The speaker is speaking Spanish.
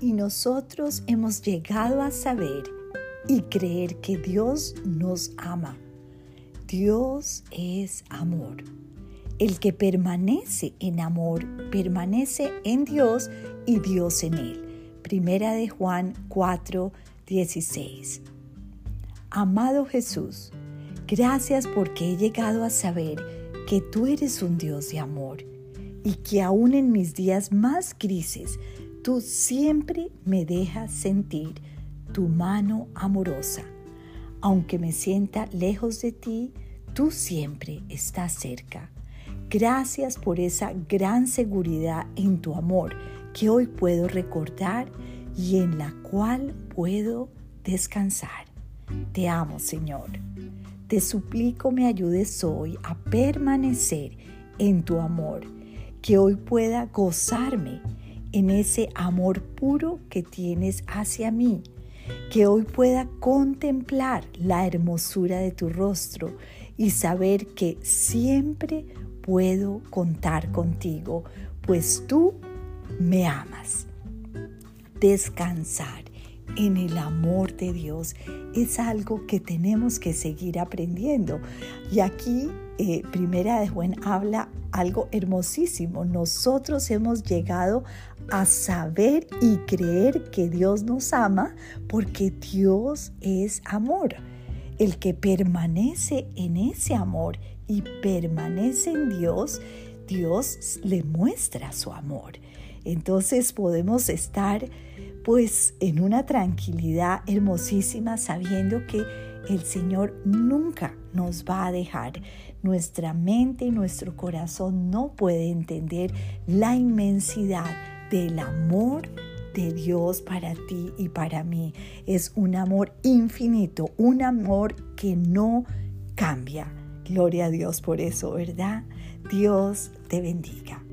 nosotros hemos llegado a saber y creer que Dios nos ama. Dios es amor. El que permanece en amor permanece en Dios y Dios en él. Primera de Juan 4, 16. Amado Jesús, gracias porque he llegado a saber que tú eres un Dios de amor y que aún en mis días más grises tú siempre me dejas sentir tu mano amorosa. Aunque me sienta lejos de ti, tú siempre estás cerca. Gracias por esa gran seguridad en tu amor que hoy puedo recordar y en la cual puedo descansar. Te amo, Señor. Te suplico me ayudes hoy a permanecer en tu amor, que hoy pueda gozarme en ese amor puro que tienes hacia mí, que hoy pueda contemplar la hermosura de tu rostro y saber que siempre puedo contar contigo, pues tú me amas. Descansar en el amor de Dios es algo que tenemos que seguir aprendiendo. Y aquí eh, Primera de Juan habla algo hermosísimo. Nosotros hemos llegado a saber y creer que Dios nos ama porque Dios es amor. El que permanece en ese amor y permanece en Dios, Dios le muestra su amor. Entonces podemos estar pues en una tranquilidad hermosísima sabiendo que el Señor nunca nos va a dejar. Nuestra mente y nuestro corazón no puede entender la inmensidad del amor de Dios para ti y para mí. Es un amor infinito, un amor que no cambia. Gloria a Dios por eso, ¿verdad? Dios te bendiga.